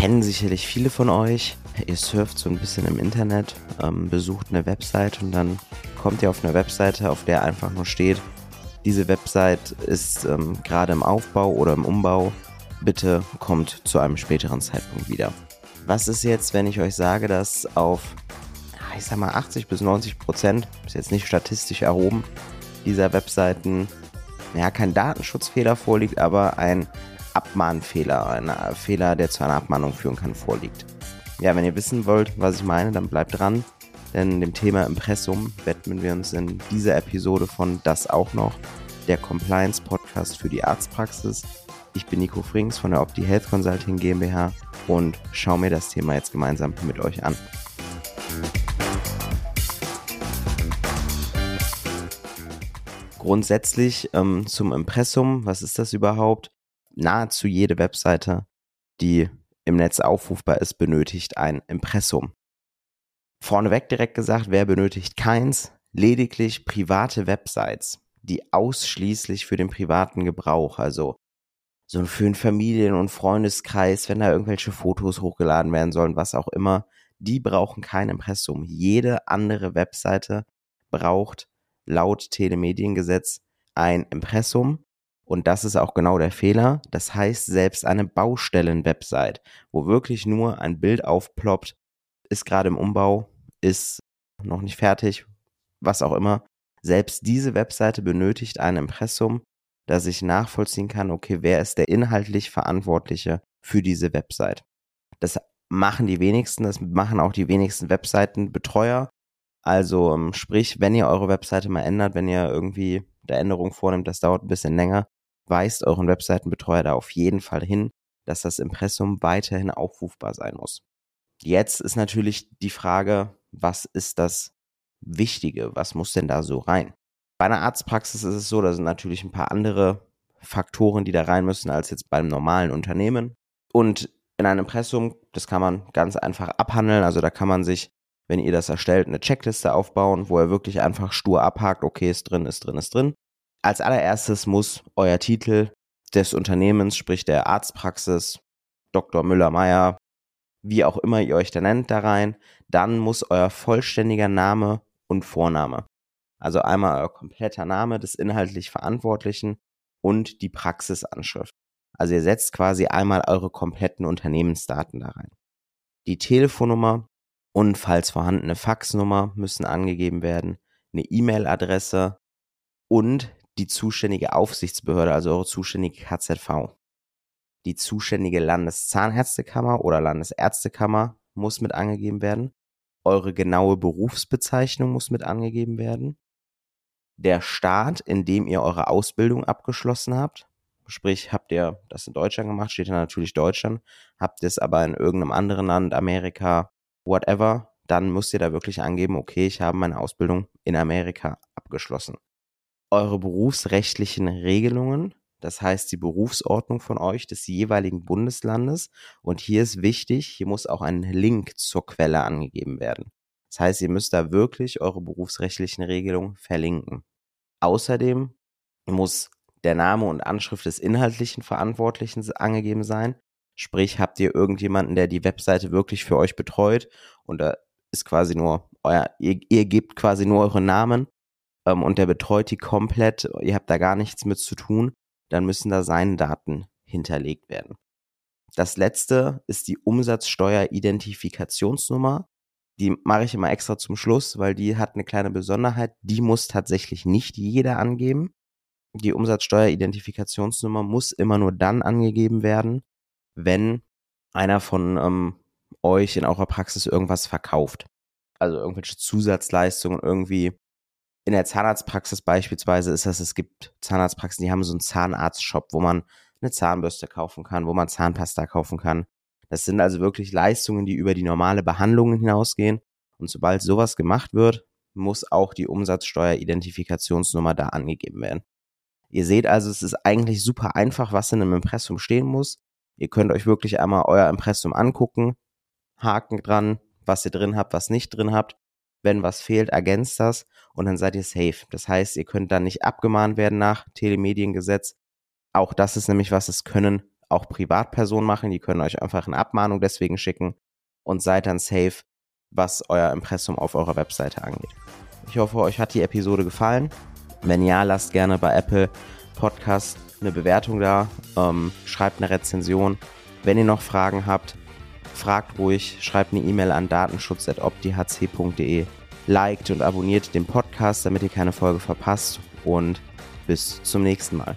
kennen sicherlich viele von euch. Ihr surft so ein bisschen im Internet, ähm, besucht eine Website und dann kommt ihr auf eine Webseite, auf der einfach nur steht, diese Website ist ähm, gerade im Aufbau oder im Umbau. Bitte kommt zu einem späteren Zeitpunkt wieder. Was ist jetzt, wenn ich euch sage, dass auf, ich sag mal, 80 bis 90 Prozent, ist jetzt nicht statistisch erhoben, dieser Webseiten, ja, kein Datenschutzfehler vorliegt, aber ein Abmahnfehler, ein Fehler, der zu einer Abmahnung führen kann, vorliegt. Ja, wenn ihr wissen wollt, was ich meine, dann bleibt dran, denn dem Thema Impressum widmen wir uns in dieser Episode von Das auch noch, der Compliance Podcast für die Arztpraxis. Ich bin Nico Frings von der Opti Health Consulting GmbH und schaue mir das Thema jetzt gemeinsam mit euch an. Grundsätzlich ähm, zum Impressum, was ist das überhaupt? Nahezu jede Webseite, die im Netz aufrufbar ist, benötigt ein Impressum. Vorneweg direkt gesagt, wer benötigt keins? Lediglich private Websites, die ausschließlich für den privaten Gebrauch, also so für einen Familien- und Freundeskreis, wenn da irgendwelche Fotos hochgeladen werden sollen, was auch immer, die brauchen kein Impressum. Jede andere Webseite braucht laut Telemediengesetz ein Impressum und das ist auch genau der Fehler. Das heißt, selbst eine Baustellen-Website, wo wirklich nur ein Bild aufploppt, ist gerade im Umbau, ist noch nicht fertig, was auch immer. Selbst diese Webseite benötigt ein Impressum, dass ich nachvollziehen kann, okay, wer ist der inhaltlich Verantwortliche für diese Website. Das machen die wenigsten, das machen auch die wenigsten Webseitenbetreuer. Also ähm, sprich, wenn ihr eure Webseite mal ändert, wenn ihr irgendwie der Änderung vornimmt, das dauert ein bisschen länger, weist euren Webseitenbetreuer da auf jeden Fall hin, dass das Impressum weiterhin aufrufbar sein muss. Jetzt ist natürlich die Frage, was ist das Wichtige? Was muss denn da so rein? Bei einer Arztpraxis ist es so, da sind natürlich ein paar andere Faktoren, die da rein müssen, als jetzt beim normalen Unternehmen. Und in einem Impressum, das kann man ganz einfach abhandeln. Also da kann man sich, wenn ihr das erstellt, eine Checkliste aufbauen, wo er wirklich einfach stur abhakt, okay, ist drin, ist drin, ist drin. Als allererstes muss euer Titel des Unternehmens, sprich der Arztpraxis, Dr. Müller-Meyer, wie auch immer ihr euch da nennt, da rein. Dann muss euer vollständiger Name und Vorname. Also einmal euer kompletter Name des inhaltlich Verantwortlichen und die Praxisanschrift. Also ihr setzt quasi einmal eure kompletten Unternehmensdaten da rein. Die Telefonnummer und falls vorhandene Faxnummer müssen angegeben werden, eine E-Mail-Adresse und die zuständige Aufsichtsbehörde, also eure zuständige KZV. Die zuständige Landeszahnärztekammer oder Landesärztekammer muss mit angegeben werden. Eure genaue Berufsbezeichnung muss mit angegeben werden. Der Staat, in dem ihr eure Ausbildung abgeschlossen habt, sprich, habt ihr das in Deutschland gemacht, steht da natürlich Deutschland, habt ihr es aber in irgendeinem anderen Land, Amerika, whatever, dann müsst ihr da wirklich angeben, okay, ich habe meine Ausbildung in Amerika abgeschlossen eure berufsrechtlichen Regelungen, das heißt die Berufsordnung von euch des jeweiligen Bundeslandes. Und hier ist wichtig, hier muss auch ein Link zur Quelle angegeben werden. Das heißt, ihr müsst da wirklich eure berufsrechtlichen Regelungen verlinken. Außerdem muss der Name und Anschrift des inhaltlichen Verantwortlichen angegeben sein. Sprich, habt ihr irgendjemanden, der die Webseite wirklich für euch betreut und da ist quasi nur euer, ihr, ihr gebt quasi nur eure Namen ähm, und der betreut die komplett, ihr habt da gar nichts mit zu tun, dann müssen da seine Daten hinterlegt werden. Das letzte ist die Umsatzsteueridentifikationsnummer. Die mache ich immer extra zum Schluss, weil die hat eine kleine Besonderheit. Die muss tatsächlich nicht jeder angeben. Die Umsatzsteueridentifikationsnummer muss immer nur dann angegeben werden, wenn einer von ähm, euch in eurer Praxis irgendwas verkauft. Also irgendwelche Zusatzleistungen irgendwie in der Zahnarztpraxis beispielsweise ist das, es gibt Zahnarztpraxen, die haben so einen Zahnarztshop, wo man eine Zahnbürste kaufen kann, wo man Zahnpasta kaufen kann. Das sind also wirklich Leistungen, die über die normale Behandlung hinausgehen. Und sobald sowas gemacht wird, muss auch die Umsatzsteueridentifikationsnummer da angegeben werden. Ihr seht also, es ist eigentlich super einfach, was in einem Impressum stehen muss. Ihr könnt euch wirklich einmal euer Impressum angucken, Haken dran, was ihr drin habt, was nicht drin habt wenn was fehlt, ergänzt das und dann seid ihr safe. Das heißt, ihr könnt dann nicht abgemahnt werden nach Telemediengesetz. Auch das ist nämlich was, es können auch Privatpersonen machen. Die können euch einfach eine Abmahnung deswegen schicken und seid dann safe, was euer Impressum auf eurer Webseite angeht. Ich hoffe, euch hat die Episode gefallen. Wenn ja, lasst gerne bei Apple Podcast eine Bewertung da, ähm, schreibt eine Rezension. Wenn ihr noch Fragen habt, fragt ruhig, schreibt eine E-Mail an datenschutz.opdhc.de, liked und abonniert den Podcast, damit ihr keine Folge verpasst und bis zum nächsten Mal.